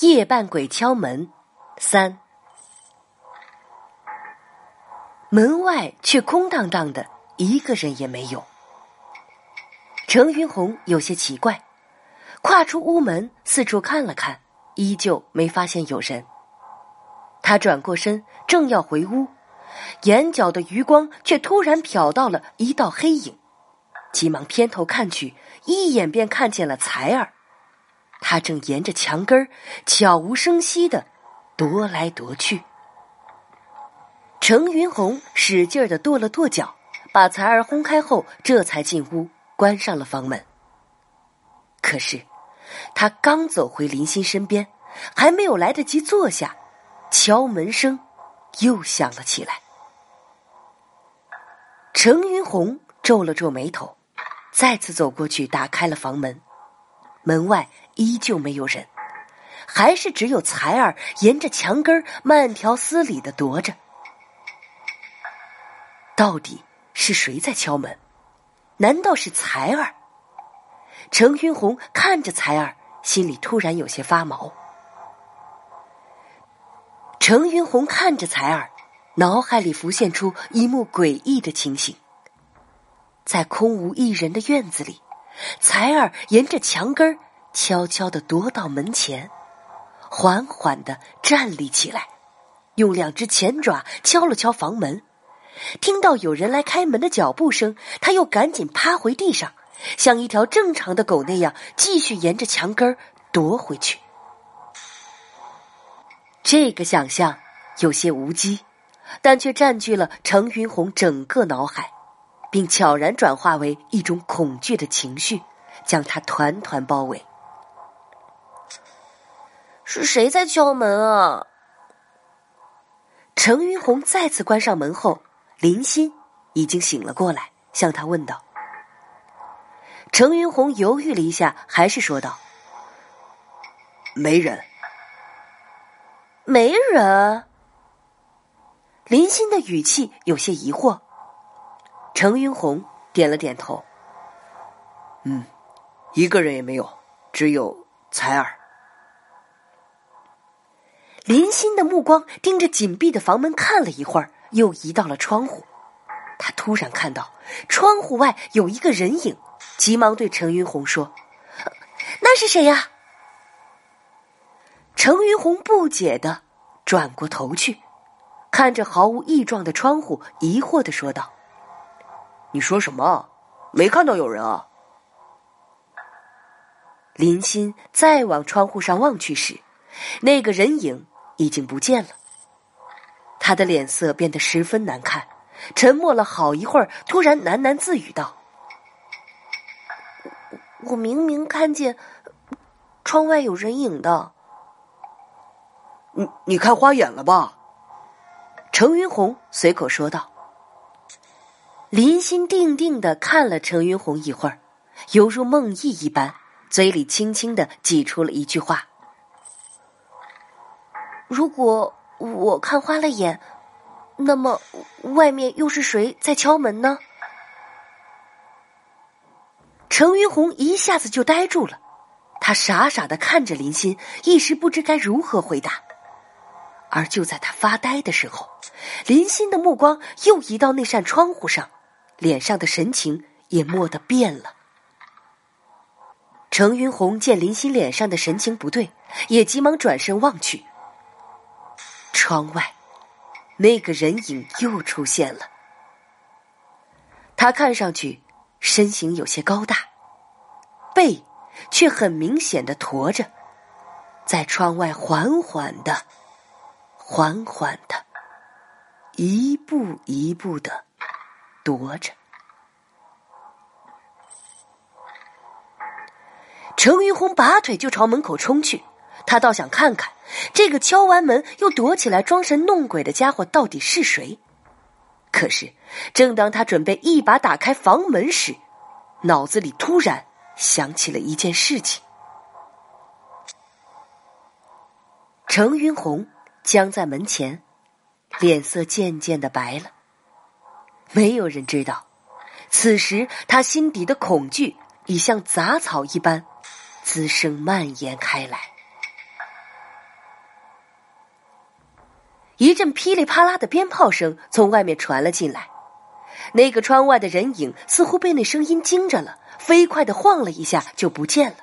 夜半鬼敲门，三。门外却空荡荡的，一个人也没有。程云红有些奇怪，跨出屋门，四处看了看，依旧没发现有人。他转过身，正要回屋，眼角的余光却突然瞟到了一道黑影，急忙偏头看去，一眼便看见了才儿。他正沿着墙根儿悄无声息的踱来踱去。程云红使劲的跺了跺脚，把才儿轰开后，这才进屋关上了房门。可是，他刚走回林欣身边，还没有来得及坐下，敲门声又响了起来。程云红皱了皱眉头，再次走过去，打开了房门。门外。依旧没有人，还是只有才儿沿着墙根慢条斯理的踱着。到底是谁在敲门？难道是才儿？程云红看着才儿，心里突然有些发毛。程云红看着才儿，脑海里浮现出一幕诡异的情形：在空无一人的院子里，才儿沿着墙根儿。悄悄地踱到门前，缓缓地站立起来，用两只前爪敲了敲房门。听到有人来开门的脚步声，他又赶紧趴回地上，像一条正常的狗那样，继续沿着墙根踱回去。这个想象有些无稽，但却占据了程云红整个脑海，并悄然转化为一种恐惧的情绪，将他团团包围。是谁在敲门啊？程云红再次关上门后，林欣已经醒了过来，向他问道。程云红犹豫了一下，还是说道：“没人，没人。”林欣的语气有些疑惑。程云红点了点头：“嗯，一个人也没有，只有才儿。”林欣的目光盯着紧闭的房门看了一会儿，又移到了窗户。他突然看到窗户外有一个人影，急忙对程云红说：“那是谁呀？”程云红不解的转过头去，看着毫无异状的窗户，疑惑的说道：“你说什么？没看到有人啊？”林欣再往窗户上望去时，那个人影。已经不见了，他的脸色变得十分难看，沉默了好一会儿，突然喃喃自语道：“我明明看见窗外有人影的。”“你你看花眼了吧？”程云红随口说道。林心定定的看了程云红一会儿，犹如梦呓一般，嘴里轻轻的挤出了一句话。如果我看花了眼，那么外面又是谁在敲门呢？程云红一下子就呆住了，他傻傻的看着林欣，一时不知该如何回答。而就在他发呆的时候，林欣的目光又移到那扇窗户上，脸上的神情也蓦地变了。程云红见林欣脸上的神情不对，也急忙转身望去。窗外，那个人影又出现了。他看上去身形有些高大，背却很明显的驼着，在窗外缓缓的、缓缓的、一步一步的踱着。程云红拔腿就朝门口冲去。他倒想看看，这个敲完门又躲起来装神弄鬼的家伙到底是谁。可是，正当他准备一把打开房门时，脑子里突然想起了一件事情。程云红僵在门前，脸色渐渐的白了。没有人知道，此时他心底的恐惧已像杂草一般滋生蔓延开来。一阵噼里啪啦的鞭炮声从外面传了进来，那个窗外的人影似乎被那声音惊着了，飞快的晃了一下就不见了。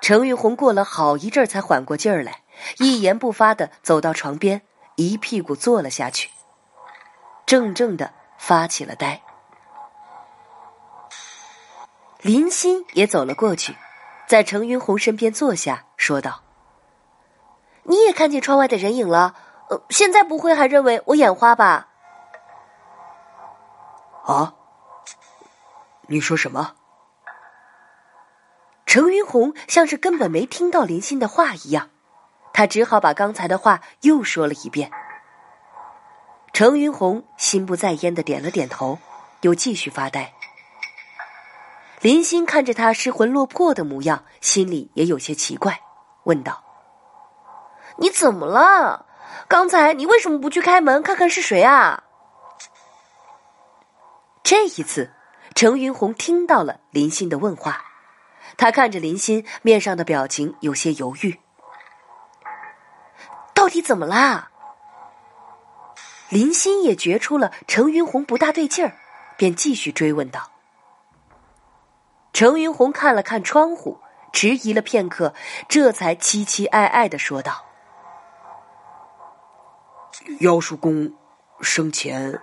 程云红过了好一阵才缓过劲儿来，一言不发的走到床边，一屁股坐了下去，怔怔的发起了呆。林欣也走了过去，在程云红身边坐下，说道。你也看见窗外的人影了？呃，现在不会还认为我眼花吧？啊？你说什么？程云红像是根本没听到林欣的话一样，他只好把刚才的话又说了一遍。程云红心不在焉的点了点头，又继续发呆。林欣看着他失魂落魄的模样，心里也有些奇怪，问道。你怎么了？刚才你为什么不去开门看看是谁啊？这一次，程云红听到了林欣的问话，他看着林欣，面上的表情有些犹豫。到底怎么啦？林欣也觉出了程云红不大对劲儿，便继续追问道。程云红看了看窗户，迟疑了片刻，这才凄凄哀哀的说道。妖叔公生前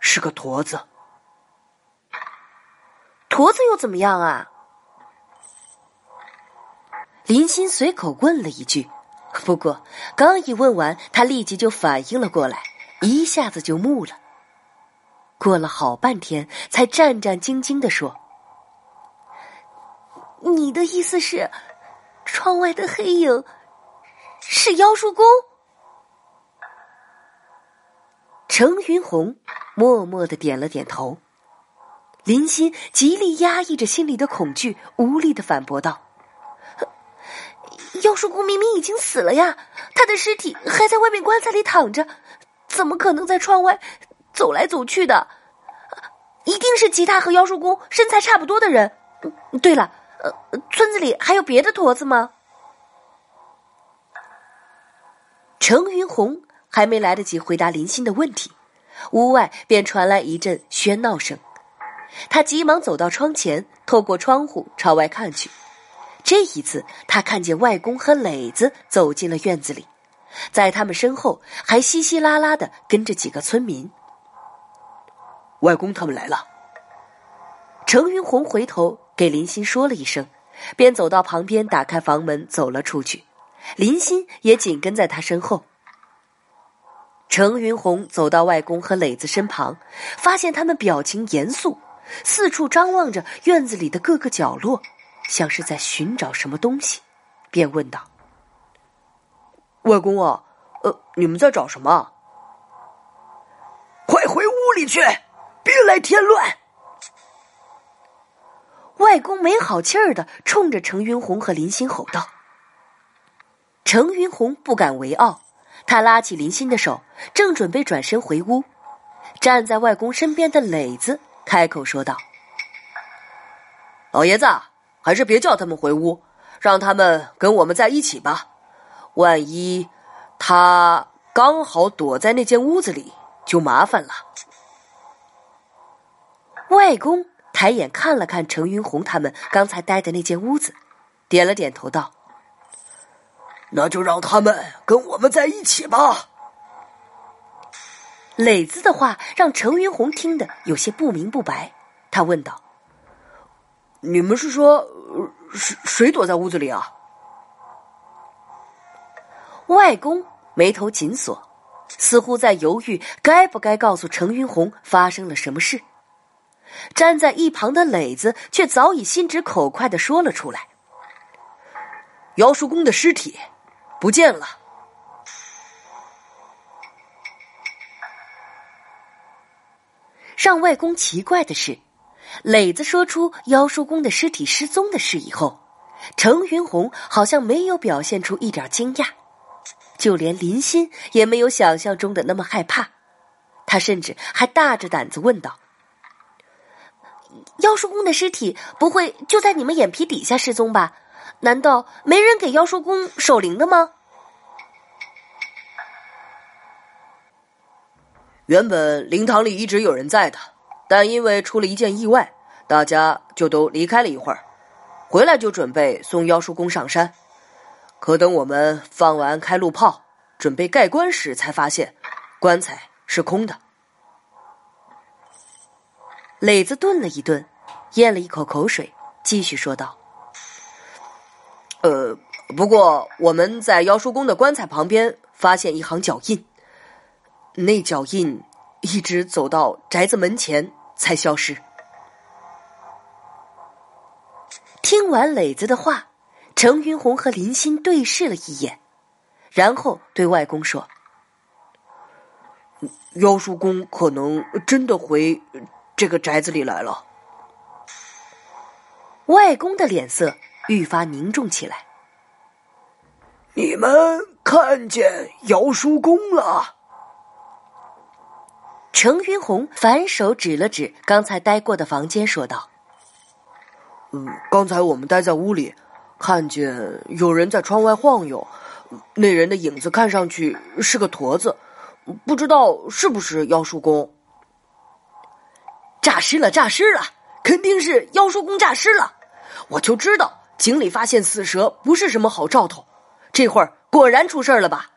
是个驼子，驼子又怎么样啊？林欣随口问了一句，不过刚一问完，他立即就反应了过来，一下子就木了。过了好半天，才战战兢兢的说：“你的意思是，窗外的黑影是妖叔公？”程云红默默的点了点头，林欣极力压抑着心里的恐惧，无力的反驳道：“妖叔公明明已经死了呀，他的尸体还在外面棺材里躺着，怎么可能在窗外走来走去的？一定是其他和妖叔公身材差不多的人。对了，呃，村子里还有别的驼子吗？”程云红。还没来得及回答林欣的问题，屋外便传来一阵喧闹声。他急忙走到窗前，透过窗户朝外看去。这一次，他看见外公和磊子走进了院子里，在他们身后还稀稀拉拉的跟着几个村民。外公他们来了。程云红回头给林欣说了一声，便走到旁边打开房门走了出去。林欣也紧跟在他身后。程云红走到外公和磊子身旁，发现他们表情严肃，四处张望着院子里的各个角落，像是在寻找什么东西，便问道：“外公啊，呃，你们在找什么？快回屋里去，别来添乱！”外公没好气儿的冲着程云红和林欣吼道。程云红不敢为傲。他拉起林欣的手，正准备转身回屋，站在外公身边的磊子开口说道：“老爷子，还是别叫他们回屋，让他们跟我们在一起吧。万一他刚好躲在那间屋子里，就麻烦了。”外公抬眼看了看程云红他们刚才待的那间屋子，点了点头道。那就让他们跟我们在一起吧。磊子的话让程云红听得有些不明不白，他问道：“你们是说谁谁躲在屋子里啊？”外公眉头紧锁，似乎在犹豫该不该告诉程云红发生了什么事。站在一旁的磊子却早已心直口快的说了出来：“姚叔公的尸体。”不见了。让外公奇怪的是，磊子说出妖叔公的尸体失踪的事以后，程云红好像没有表现出一点惊讶，就连林欣也没有想象中的那么害怕，他甚至还大着胆子问道：“妖叔公的尸体不会就在你们眼皮底下失踪吧？”难道没人给妖叔公守灵的吗？原本灵堂里一直有人在的，但因为出了一件意外，大家就都离开了一会儿。回来就准备送妖叔公上山，可等我们放完开路炮，准备盖棺时，才发现棺材是空的。磊子顿了一顿，咽了一口口水，继续说道：“呃，不过我们在妖叔公的棺材旁边发现一行脚印，那脚印一直走到宅子门前才消失。”听完磊子的话，程云红和林欣对视了一眼，然后对外公说：“妖叔公可能真的回。”这个宅子里来了，外公的脸色愈发凝重起来。你们看见姚叔公了？程云红反手指了指刚才待过的房间，说道：“嗯，刚才我们待在屋里，看见有人在窗外晃悠，那人的影子看上去是个驼子，不知道是不是姚叔公。”诈尸了，诈尸了，肯定是妖叔公诈尸了。我就知道井里发现死蛇不是什么好兆头，这会儿果然出事了吧？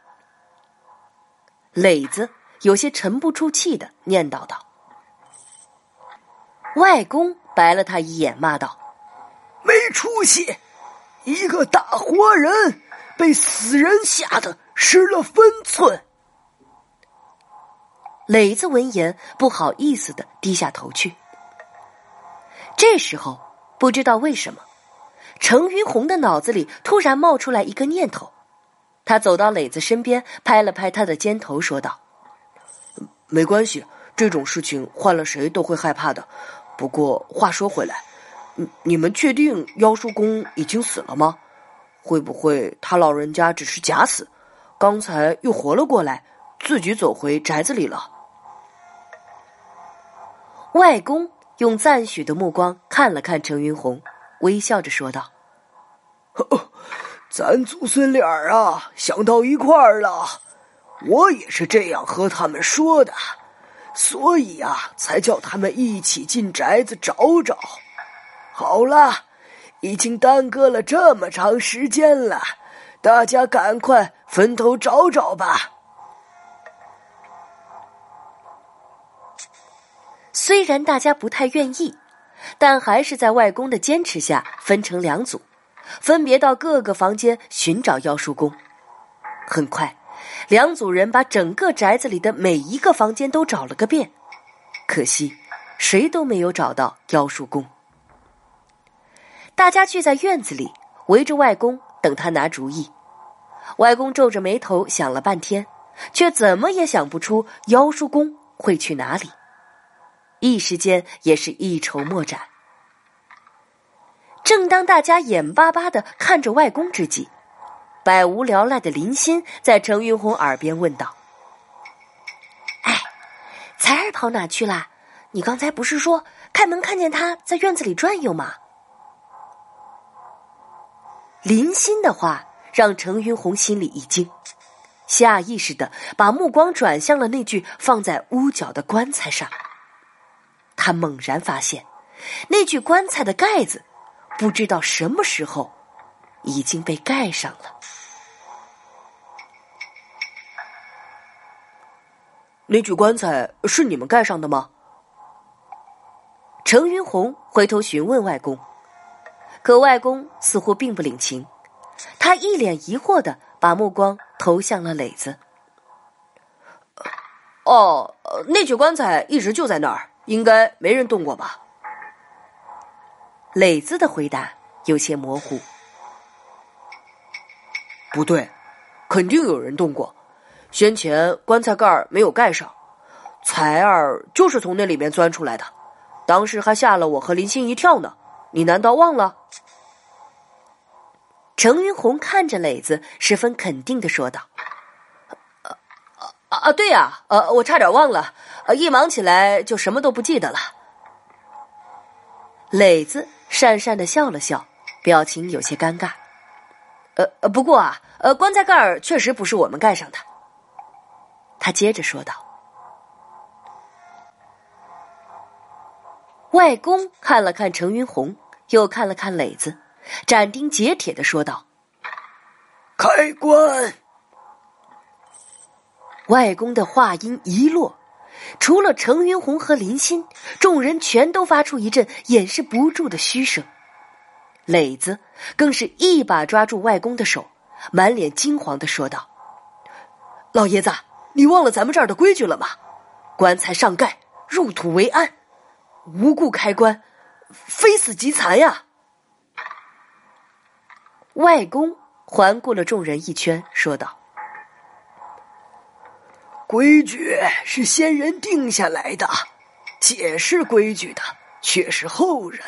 磊子有些沉不住气的念叨道。外公白了他一眼，骂道：“没出息！一个大活人被死人吓得失了分寸。”磊子闻言，不好意思的低下头去。这时候，不知道为什么，程云红的脑子里突然冒出来一个念头。他走到磊子身边，拍了拍他的肩头，说道：“没关系，这种事情换了谁都会害怕的。不过话说回来，你们确定妖叔公已经死了吗？会不会他老人家只是假死，刚才又活了过来，自己走回宅子里了？”外公用赞许的目光看了看程云红，微笑着说道：“咱祖孙俩啊，想到一块儿了。我也是这样和他们说的，所以啊，才叫他们一起进宅子找找。好了，已经耽搁了这么长时间了，大家赶快分头找找吧。”虽然大家不太愿意，但还是在外公的坚持下分成两组，分别到各个房间寻找妖叔公。很快，两组人把整个宅子里的每一个房间都找了个遍，可惜谁都没有找到妖叔公。大家聚在院子里，围着外公等他拿主意。外公皱着眉头想了半天，却怎么也想不出妖叔公会去哪里。一时间也是一筹莫展。正当大家眼巴巴的看着外公之际，百无聊赖的林欣在程云红耳边问道：“哎，才儿跑哪去了？你刚才不是说开门看见他在院子里转悠吗？”林欣的话让程云红心里一惊，下意识的把目光转向了那具放在屋角的棺材上。他猛然发现，那具棺材的盖子，不知道什么时候已经被盖上了。那具棺材是你们盖上的吗？程云红回头询问外公，可外公似乎并不领情，他一脸疑惑的把目光投向了磊子。哦，那具棺材一直就在那儿。应该没人动过吧？磊子的回答有些模糊。不对，肯定有人动过。先前棺材盖没有盖上，彩儿就是从那里面钻出来的，当时还吓了我和林欣一跳呢。你难道忘了？程云红看着磊子，十分肯定的说道。啊啊对呀呃我差点忘了呃一忙起来就什么都不记得了。磊子讪讪的笑了笑表情有些尴尬。呃不过啊呃棺材盖确实不是我们盖上的。他接着说道。外公看了看程云红又看了看磊子斩钉截铁的说道开棺！外公的话音一落，除了程云红和林欣，众人全都发出一阵掩饰不住的嘘声。磊子更是一把抓住外公的手，满脸惊惶的说道：“老爷子，你忘了咱们这儿的规矩了吗？棺材上盖，入土为安，无故开棺，非死即残呀！”外公环顾了众人一圈，说道。规矩是先人定下来的，解释规矩的却是后人。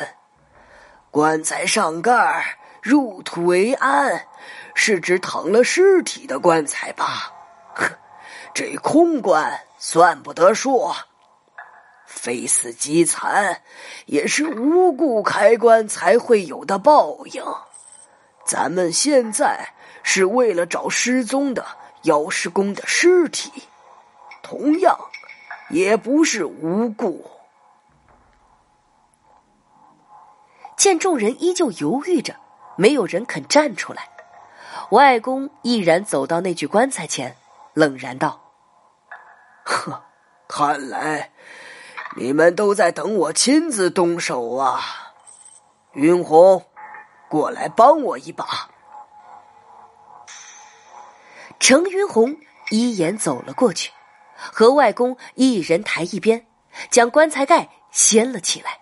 棺材上盖，入土为安，是指躺了尸体的棺材吧？哼，这空棺算不得数。非死即残，也是无故开棺才会有的报应。咱们现在是为了找失踪的姚师公的尸体。同样，也不是无故。见众人依旧犹豫着，没有人肯站出来，外公毅然走到那具棺材前，冷然道：“呵，看来你们都在等我亲自动手啊！云红，过来帮我一把。”程云红一眼走了过去。和外公一人抬一边，将棺材盖掀了起来。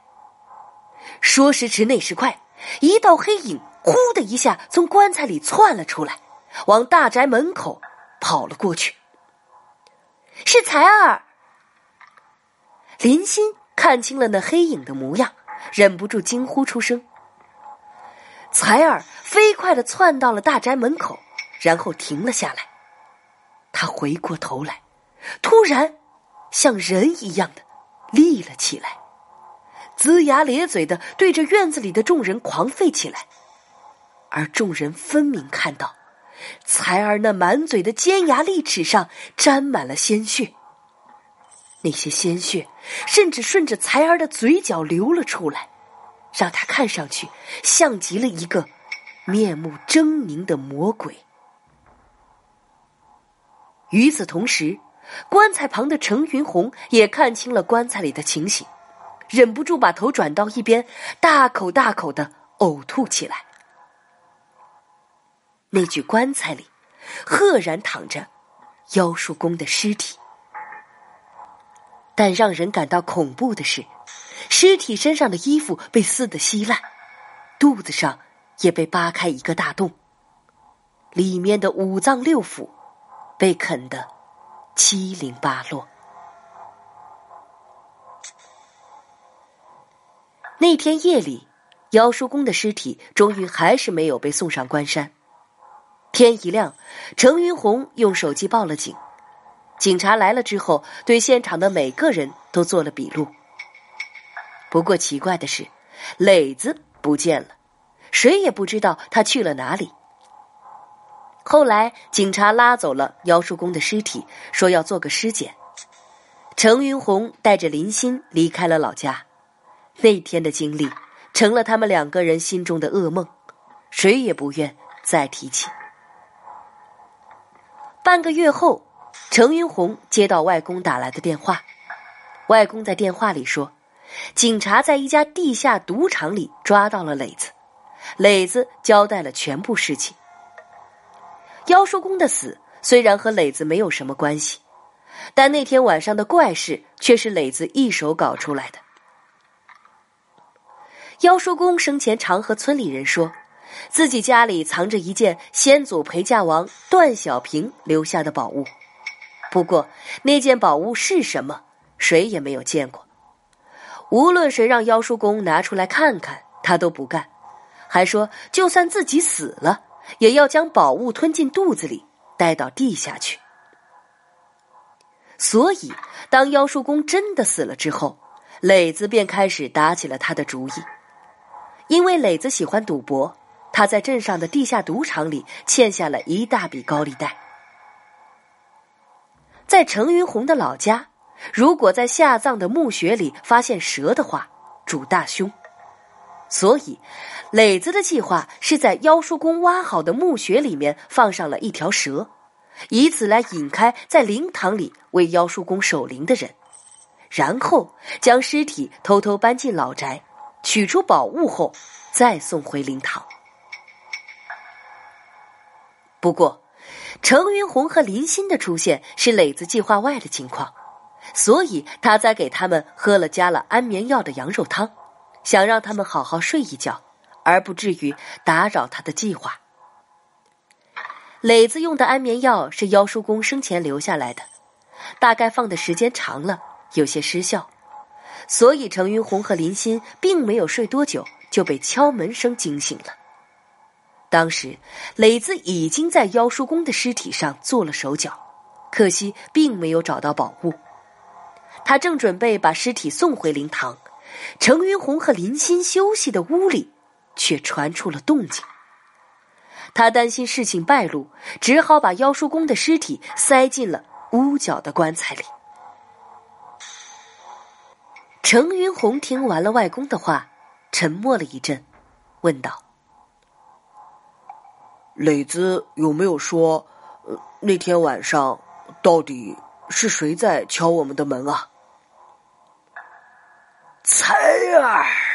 说时迟，那时快，一道黑影“呼”的一下从棺材里窜了出来，往大宅门口跑了过去。是彩儿。林欣看清了那黑影的模样，忍不住惊呼出声。彩儿飞快的窜到了大宅门口，然后停了下来。他回过头来。突然，像人一样的立了起来，龇牙咧嘴的对着院子里的众人狂吠起来，而众人分明看到，才儿那满嘴的尖牙利齿上沾满了鲜血，那些鲜血甚至顺着才儿的嘴角流了出来，让他看上去像极了一个面目狰狞的魔鬼。与此同时。棺材旁的程云红也看清了棺材里的情形，忍不住把头转到一边，大口大口的呕吐起来。那具棺材里，赫然躺着妖术公的尸体。但让人感到恐怖的是，尸体身上的衣服被撕得稀烂，肚子上也被扒开一个大洞，里面的五脏六腑被啃得。七零八落。那天夜里，姚叔公的尸体终于还是没有被送上关山。天一亮，程云红用手机报了警。警察来了之后，对现场的每个人都做了笔录。不过奇怪的是，磊子不见了，谁也不知道他去了哪里。后来，警察拉走了姚叔公的尸体，说要做个尸检。程云红带着林欣离开了老家。那天的经历成了他们两个人心中的噩梦，谁也不愿再提起。半个月后，程云红接到外公打来的电话，外公在电话里说，警察在一家地下赌场里抓到了磊子，磊子交代了全部事情。妖叔公的死虽然和磊子没有什么关系，但那天晚上的怪事却是磊子一手搞出来的。妖叔公生前常和村里人说，自己家里藏着一件先祖陪嫁王段小平留下的宝物，不过那件宝物是什么，谁也没有见过。无论谁让妖叔公拿出来看看，他都不干，还说就算自己死了。也要将宝物吞进肚子里，带到地下去。所以，当妖术公真的死了之后，磊子便开始打起了他的主意。因为磊子喜欢赌博，他在镇上的地下赌场里欠下了一大笔高利贷。在程云红的老家，如果在下葬的墓穴里发现蛇的话，主大凶。所以，磊子的计划是在妖叔公挖好的墓穴里面放上了一条蛇，以此来引开在灵堂里为妖叔公守灵的人，然后将尸体偷偷搬进老宅，取出宝物后再送回灵堂。不过，程云红和林欣的出现是磊子计划外的情况，所以他才给他们喝了加了安眠药的羊肉汤。想让他们好好睡一觉，而不至于打扰他的计划。磊子用的安眠药是妖叔公生前留下来的，大概放的时间长了，有些失效，所以程云红和林欣并没有睡多久就被敲门声惊醒了。当时磊子已经在妖叔公的尸体上做了手脚，可惜并没有找到宝物。他正准备把尸体送回灵堂。程云红和林欣休息的屋里，却传出了动静。他担心事情败露，只好把妖叔公的尸体塞进了屋角的棺材里。程云红听完了外公的话，沉默了一阵，问道：“磊子有没有说，那天晚上到底是谁在敲我们的门啊？”彩儿。